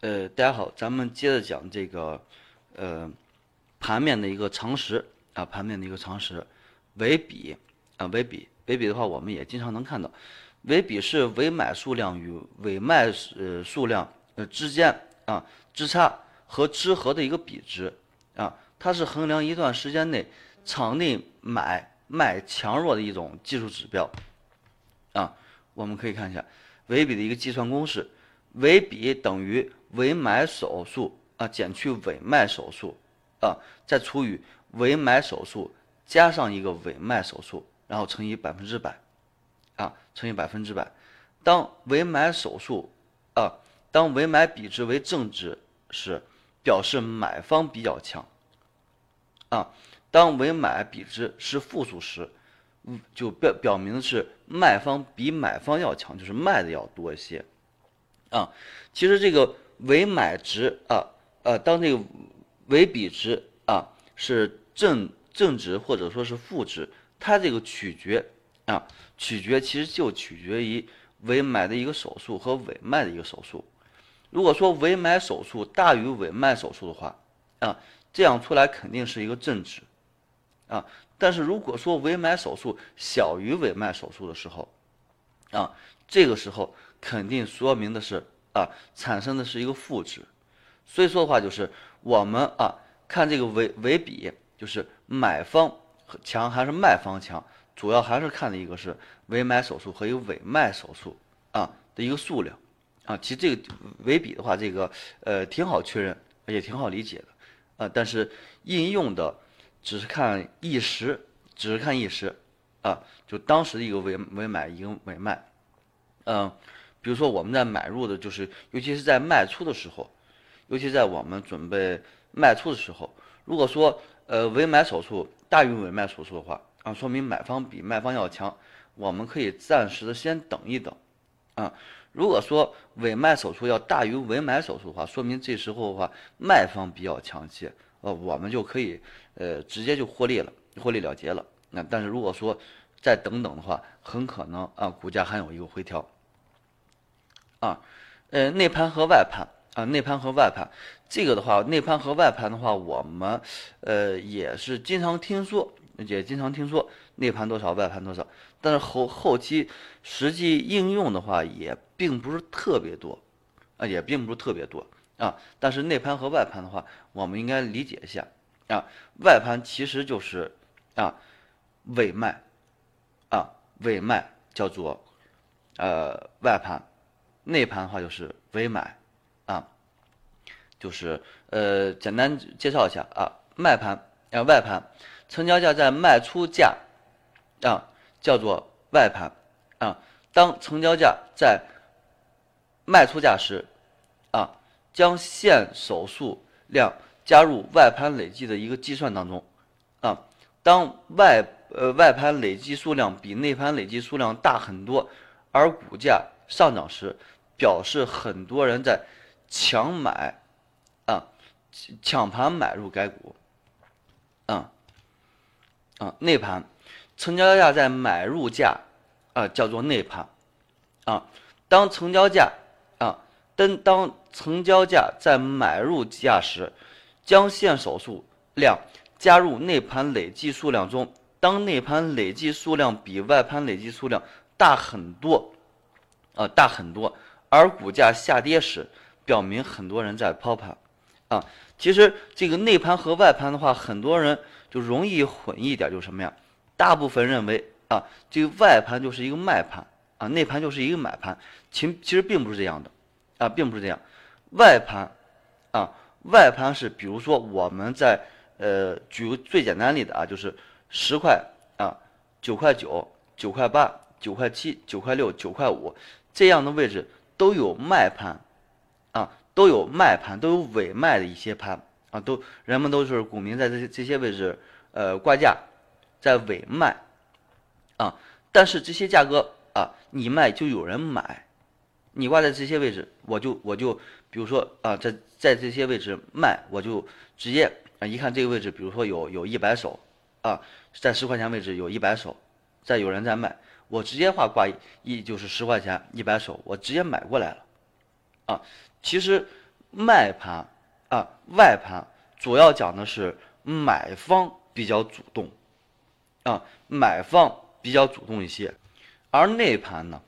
呃，大家好，咱们接着讲这个，呃，盘面的一个常识啊，盘面的一个常识，尾比啊，尾比，尾比的话，我们也经常能看到，尾比是尾买数量与尾卖呃数量呃之间啊之差和之和的一个比值啊，它是衡量一段时间内场内买卖强弱的一种技术指标啊，我们可以看一下尾比的一个计算公式，尾比等于。尾买手数啊减去尾卖手数啊，再除以尾买手数加上一个尾卖手数，然后乘以百分之百，啊乘以百分之百。当尾买手数啊，当尾买比值为正值时，表示买方比较强。啊，当尾买比值是负数时，就表表明的是卖方比买方要强，就是卖的要多一些。啊，其实这个。尾买值啊，呃，当这个尾比值啊是正正值或者说是负值，它这个取决啊，取决其实就取决于尾买的一个手数和尾卖的一个手数。如果说尾买手数大于尾卖手数的话，啊，这样出来肯定是一个正值，啊，但是如果说尾买手数小于尾卖手数的时候，啊，这个时候肯定说明的是。啊，产生的是一个负值，所以说的话就是我们啊看这个尾尾比，就是买方强还是卖方强，主要还是看的一个是尾买手数和一个尾卖手数啊的一个数量啊。其实这个尾比的话，这个呃挺好确认，也挺好理解的啊。但是应用的只是看一时，只是看一时啊，就当时的一个尾尾买一个尾卖，嗯。比如说我们在买入的，就是尤其是在卖出的时候，尤其在我们准备卖出的时候，如果说呃委买手数大于委卖手数的话，啊，说明买方比卖方要强，我们可以暂时的先等一等，啊，如果说委卖手数要大于委买手数的话，说明这时候的话卖方比较强些，呃，我们就可以呃直接就获利了，获利了结了。那但是如果说再等等的话，很可能啊股价还有一个回调。啊，呃，内盘和外盘啊，内盘和外盘，这个的话，内盘和外盘的话，我们呃也是经常听说，也经常听说内盘多少，外盘多少，但是后后期实际应用的话，也并不是特别多，啊，也并不是特别多啊。但是内盘和外盘的话，我们应该理解一下啊，外盘其实就是啊尾卖，啊尾卖叫做呃外盘。内盘的话就是微买，啊，就是呃简单介绍一下啊，卖盘啊外盘，成交价在卖出价啊叫做外盘啊，当成交价在卖出价时啊，将现手数量加入外盘累计的一个计算当中啊，当外呃外盘累计数量比内盘累计数量大很多，而股价上涨时。表示很多人在抢买，啊，抢盘买入该股，啊，啊，内盘，成交价在买入价，啊，叫做内盘，啊，当成交价，啊，当当成交价在买入价时，将现手数量加入内盘累计数量中，当内盘累计数量比外盘累计数量大很多，啊，大很多。而股价下跌时，表明很多人在抛盘，啊，其实这个内盘和外盘的话，很多人就容易混一点，就是什么呀？大部分认为啊，这个外盘就是一个卖盘，啊，内盘就是一个买盘，其其实并不是这样的，啊，并不是这样。外盘，啊，外盘是比如说我们在呃，举个最简单例子啊，就是十块啊，九块九，九块八，九块七，九块六，九块五这样的位置。都有卖盘，啊，都有卖盘，都有尾卖的一些盘，啊，都人们都是股民在这些这些位置，呃，挂价，在尾卖，啊，但是这些价格啊，你卖就有人买，你挂在这些位置，我就我就比如说啊，在在这些位置卖，我就直接啊，一看这个位置，比如说有有一百手，啊，在十块钱位置有一百手，再有人在卖。我直接画挂一就是十块钱一百手，我直接买过来了，啊，其实卖盘啊，外盘主要讲的是买方比较主动。啊，买方比较主动一些，而内盘呢，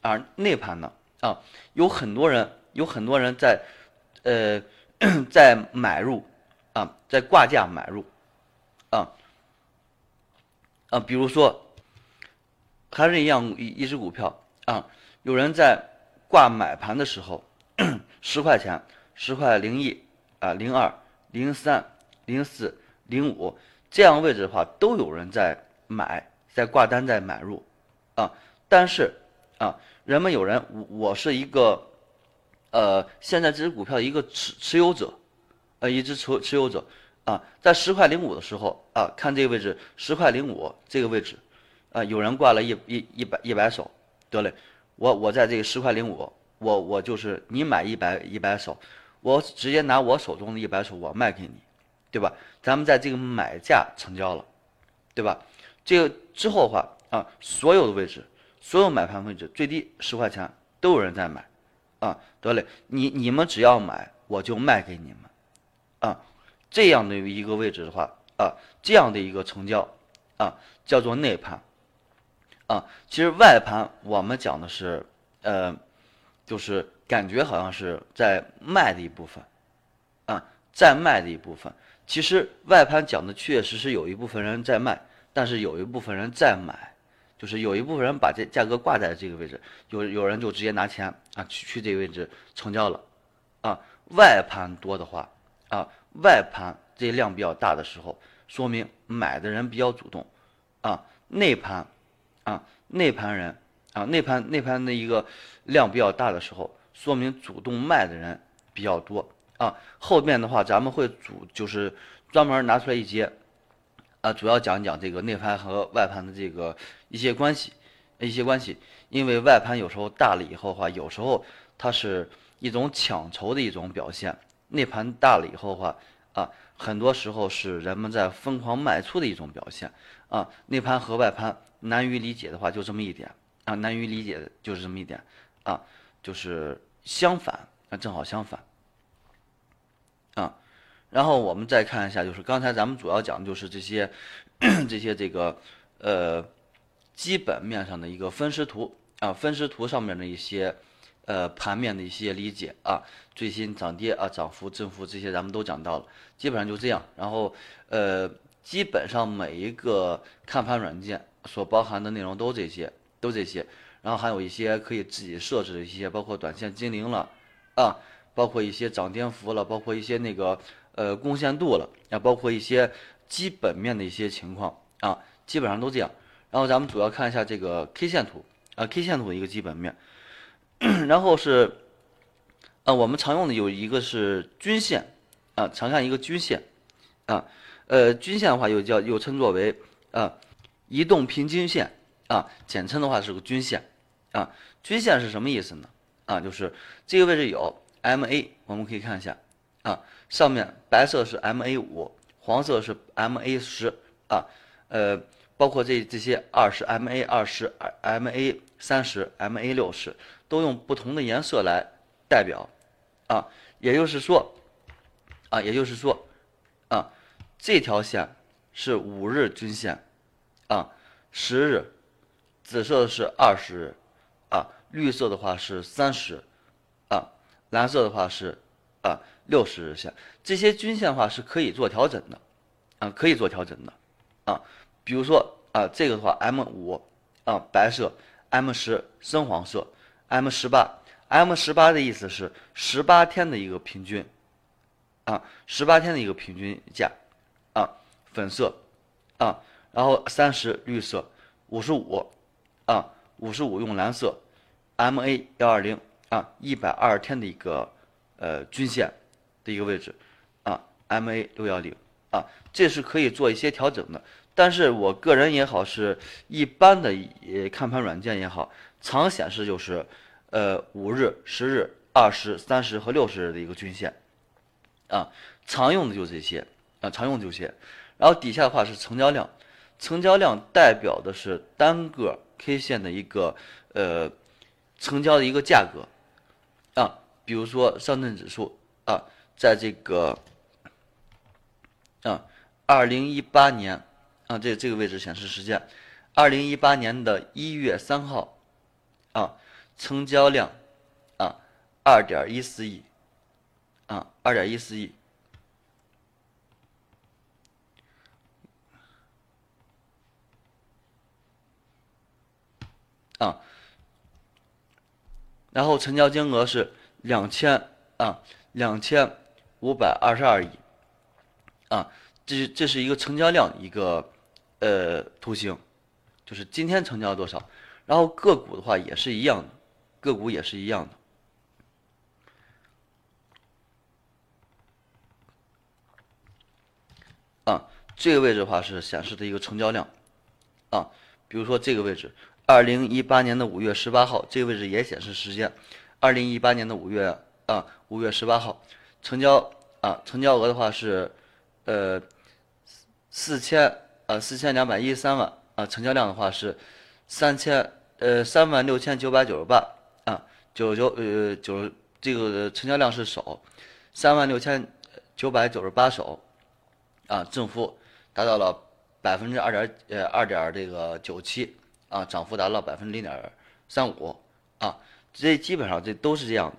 而内盘呢啊，有很多人有很多人在呃 在买入啊，在挂价买入。啊啊，比如说还是一样一一只股票啊，有人在挂买盘的时候。十块钱，十块零一啊，零二、零三、零四、零五这样位置的话，都有人在买，在挂单，在买入啊。但是啊，人们有人，我我是一个呃，现在这只股票的一个持持有者，呃，一只持持有者啊，在十块零五的时候啊，看这个位置，十块零五这个位置啊，有人挂了一一一百一百手，得嘞，我我在这个十块零五。我我就是你买一百一百手，我直接拿我手中的一百手我卖给你，对吧？咱们在这个买价成交了，对吧？这个之后的话啊，所有的位置，所有买盘位置最低十块钱都有人在买，啊，得嘞，你你们只要买我就卖给你们，啊，这样的一个位置的话啊，这样的一个成交啊叫做内盘，啊，其实外盘我们讲的是呃。就是感觉好像是在卖的一部分，啊，在卖的一部分。其实外盘讲的确实是有一部分人在卖，但是有一部分人在买，就是有一部分人把这价格挂在这个位置，有有人就直接拿钱啊去去这个位置成交了，啊，外盘多的话，啊，外盘这量比较大的时候，说明买的人比较主动，啊，内盘，啊，内盘人。啊，内盘内盘的一个量比较大的时候，说明主动卖的人比较多啊。后面的话，咱们会主就是专门拿出来一节，啊，主要讲讲这个内盘和外盘的这个一些关系，一些关系。因为外盘有时候大了以后的话，有时候它是一种抢筹的一种表现；内盘大了以后的话，啊，很多时候是人们在疯狂卖出的一种表现啊。内盘和外盘难于理解的话，就这么一点。啊，难于理解的就是这么一点，啊，就是相反，啊，正好相反，啊，然后我们再看一下，就是刚才咱们主要讲的就是这些，这些这个呃基本面上的一个分时图啊，分时图上面的一些呃盘面的一些理解啊，最新涨跌啊，涨幅、振幅这些咱们都讲到了，基本上就这样。然后呃，基本上每一个看盘软件所包含的内容都这些。都这些，然后还有一些可以自己设置的一些，包括短线精灵了，啊，包括一些涨跌幅了，包括一些那个呃贡献度了，啊，包括一些基本面的一些情况啊，基本上都这样。然后咱们主要看一下这个 K 线图啊，K 线图的一个基本面，然后是啊，我们常用的有一个是均线啊，常看一个均线啊，呃，均线的话又叫又称作为啊移动平均线。啊，简称的话是个均线，啊，均线是什么意思呢？啊，就是这个位置有 MA，我们可以看一下，啊，上面白色是 MA 五，黄色是 MA 十，啊，呃，包括这这些二十 MA 二十、MA 三十、MA 六十，都用不同的颜色来代表，啊，也就是说，啊，也就是说，啊，这条线是五日均线，啊，十日。紫色的是二十日，啊，绿色的话是三十，啊，蓝色的话是啊六十日线。这些均线的话是可以做调整的，啊，可以做调整的，啊，比如说啊这个的话 M 五啊白色，M 十深黄色，M 十八，M 十八的意思是十八天的一个平均，啊，十八天的一个平均价，粉色，啊，然后三十绿色，五十五。啊，五十五用蓝色，MA 幺二零啊，一百二十天的一个呃均线的一个位置啊，MA 六幺零啊，这是可以做一些调整的。但是我个人也好，是一般的看盘软件也好，常显示就是呃五日、十日、二十、三十和六十日的一个均线啊，常用的就这些啊，常用就这些。然后底下的话是成交量，成交量代表的是单个。K 线的一个呃成交的一个价格啊，比如说上证指数啊，在这个啊二零一八年啊这这个位置显示时间，二零一八年的一月三号啊，成交量啊二点一四亿啊二点一四亿。啊，然后成交金额是两千啊两千五百二十二亿，啊，这是这是一个成交量一个呃图形，就是今天成交多少，然后个股的话也是一样的，个股也是一样的，啊，这个位置的话是显示的一个成交量，啊，比如说这个位置。二零一八年的五月十八号，这个位置也显示时间。二零一八年的五月啊，五月十八号，成交啊，成交额的话是，呃，四千啊，四千两百一十三万啊，成交量的话是三千呃三万六千九百九十八啊，九九呃九这个成交量是手，三万六千九百九十八手啊，增幅达到了百分之二点呃二点这个九七。啊，涨幅达到百分之零点三五，啊，这基本上这都是这样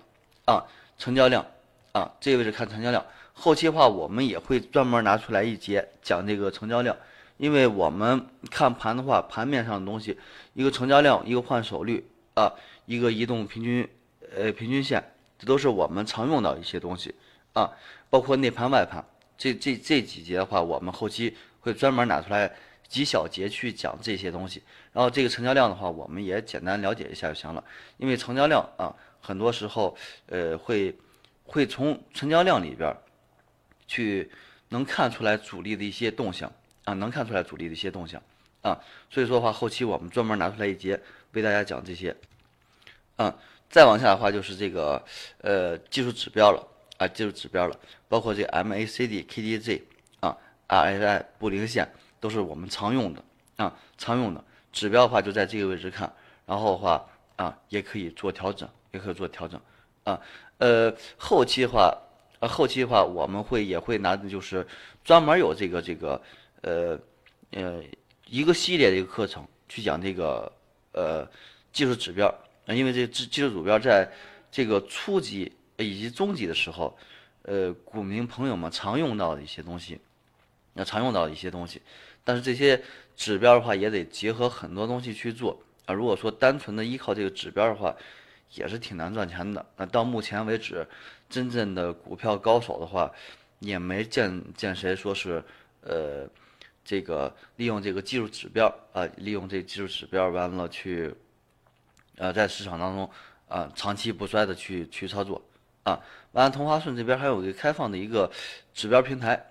的，啊，成交量，啊，这个位置看成交量，后期的话我们也会专门拿出来一节讲这个成交量，因为我们看盘的话，盘面上的东西，一个成交量，一个换手率，啊，一个移动平均，呃，平均线，这都是我们常用的一些东西，啊，包括内盘外盘，这这这几节的话，我们后期会专门拿出来。几小节去讲这些东西，然后这个成交量的话，我们也简单了解一下就行了。因为成交量啊，很多时候呃会会从成交量里边去能看出来主力的一些动向啊，能看出来主力的一些动向啊。所以说的话，后期我们专门拿出来一节为大家讲这些啊。再往下的话就是这个呃技术指标了啊，技术指标了，包括这 MACD、KDJ 啊、RSI 布林线。都是我们常用的啊，常用的指标的话就在这个位置看，然后的话啊也可以做调整，也可以做调整啊。呃，后期的话，呃后期的话我们会也会拿就是专门有这个这个呃呃一个系列的一个课程去讲这个呃技术指标，因为这技技术指标在这个初级以及中级的时候，呃股民朋友们常用到的一些东西，要常用到一些东西。但是这些指标的话，也得结合很多东西去做啊。如果说单纯的依靠这个指标的话，也是挺难赚钱的。那到目前为止，真正的股票高手的话，也没见见谁说是呃这个利用这个技术指标啊，利用这技术指标完了去呃在市场当中啊长期不衰的去去操作啊。完了，同花顺这边还有一个开放的一个指标平台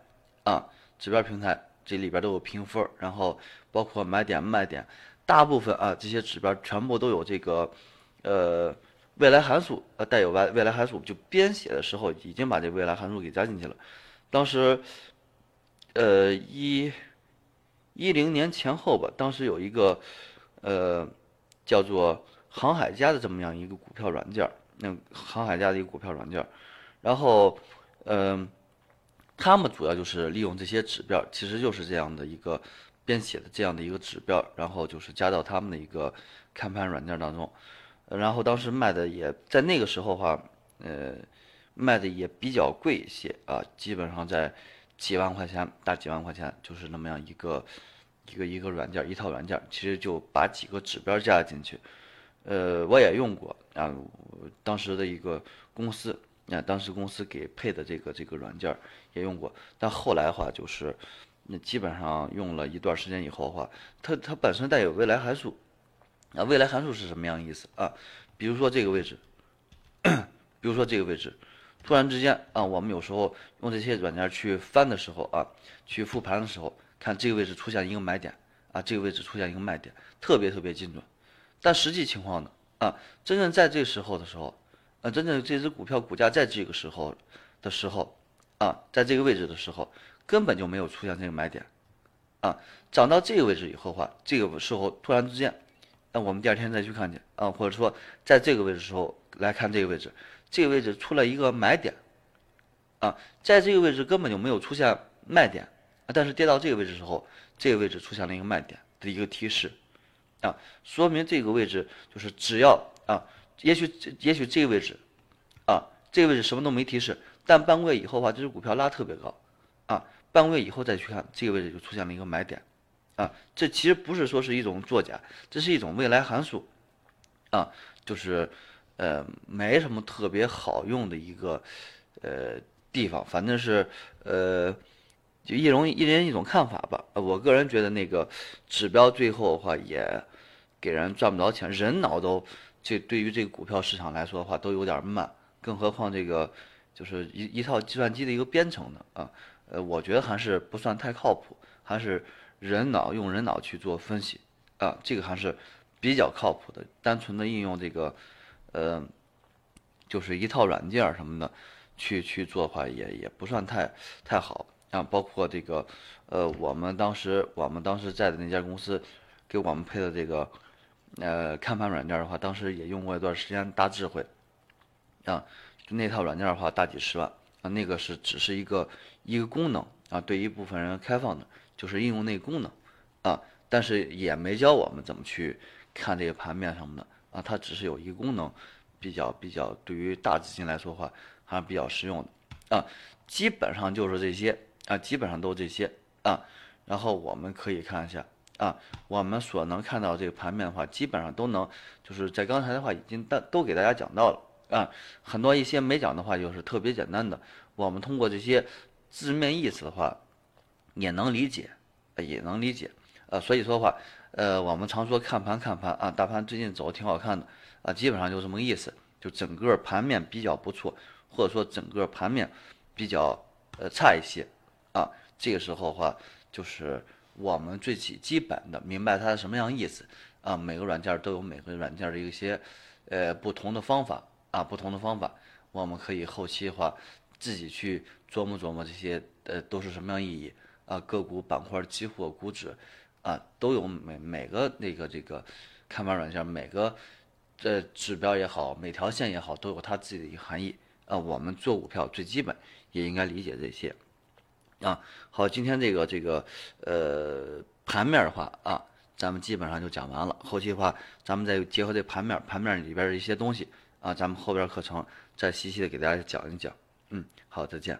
啊，指标平台。这里边都有评分，然后包括买点卖点，大部分啊这些指标全部都有这个，呃未来函数，呃带有未未来函数，就编写的时候已经把这未来函数给加进去了。当时，呃一一零年前后吧，当时有一个呃叫做航海家的这么样一个股票软件，那航海家的一个股票软件，然后嗯。他们主要就是利用这些指标，其实就是这样的一个编写的这样的一个指标，然后就是加到他们的一个看盘软件当中，然后当时卖的也在那个时候话，呃，卖的也比较贵一些啊，基本上在几万块钱，大几万块钱，就是那么样一个一个一个软件，一套软件，其实就把几个指标加进去，呃，我也用过啊，当时的一个公司。那当时公司给配的这个这个软件也用过，但后来的话就是，那基本上用了一段时间以后的话，它它本身带有未来函数，啊，未来函数是什么样意思啊？比如说这个位置，比如说这个位置，突然之间啊，我们有时候用这些软件去翻的时候啊，去复盘的时候，看这个位置出现一个买点啊，这个位置出现一个卖点，特别特别精准，但实际情况呢啊，真正在这时候的时候。真正这只股票股价在这个时候的时候，啊，在这个位置的时候，根本就没有出现这个买点，啊，涨到这个位置以后的话，这个时候突然之间，那我们第二天再去看见，啊，或者说在这个位置时候来看这个位置，这个位置出了一个买点，啊，在这个位置根本就没有出现卖点，啊但是跌到这个位置时候，这个位置出现了一个卖点的一个提示，啊，说明这个位置就是只要啊，也许也许这个位置，啊，这个位置什么都没提示，但半个月以后的话，这只股票拉特别高，啊，半个月以后再去看这个位置就出现了一个买点，啊，这其实不是说是一种作假，这是一种未来函数，啊，就是呃没什么特别好用的一个呃。地方反正是，呃，就一容一人一种看法吧。我个人觉得那个指标最后的话也给人赚不着钱，人脑都这对于这个股票市场来说的话都有点慢，更何况这个就是一一套计算机的一个编程的啊。呃，我觉得还是不算太靠谱，还是人脑用人脑去做分析啊，这个还是比较靠谱的。单纯的应用这个，呃，就是一套软件什么的。去去做的话也也不算太太好啊，包括这个，呃，我们当时我们当时在的那家公司，给我们配的这个，呃，看盘软件的话，当时也用过一段时间，大智慧，啊，就那套软件的话大几十万啊，那个是只是一个一个功能啊，对一部分人开放的，就是应用那个功能啊，但是也没教我们怎么去看这个盘面什么的啊，它只是有一个功能，比较比较对于大资金来说的话。还是比较实用的啊，基本上就是这些啊，基本上都这些啊。然后我们可以看一下啊，我们所能看到这个盘面的话，基本上都能就是在刚才的话已经都都给大家讲到了啊。很多一些没讲的话，就是特别简单的，我们通过这些字面意思的话也能理解，也能理解啊。所以说的话，呃，我们常说看盘看盘啊，大盘最近走的挺好看的啊，基本上就这么个意思，就整个盘面比较不错。或者说整个盘面比较呃差一些啊，这个时候的话就是我们最基基本的明白它是什么样意思啊。每个软件都有每个软件的一些呃不同的方法啊，不同的方法，我们可以后期的话自己去琢磨琢磨这些呃都是什么样意义啊。个股板块期货股指啊都有每每个那个这个看盘软件每个这指标也好，每条线也好，都有它自己的一个含义。啊，我们做股票最基本也应该理解这些，啊，好，今天这个这个呃盘面的话啊，咱们基本上就讲完了。后期的话，咱们再结合这盘面，盘面里边的一些东西啊，咱们后边课程再细细的给大家讲一讲。嗯，好，再见。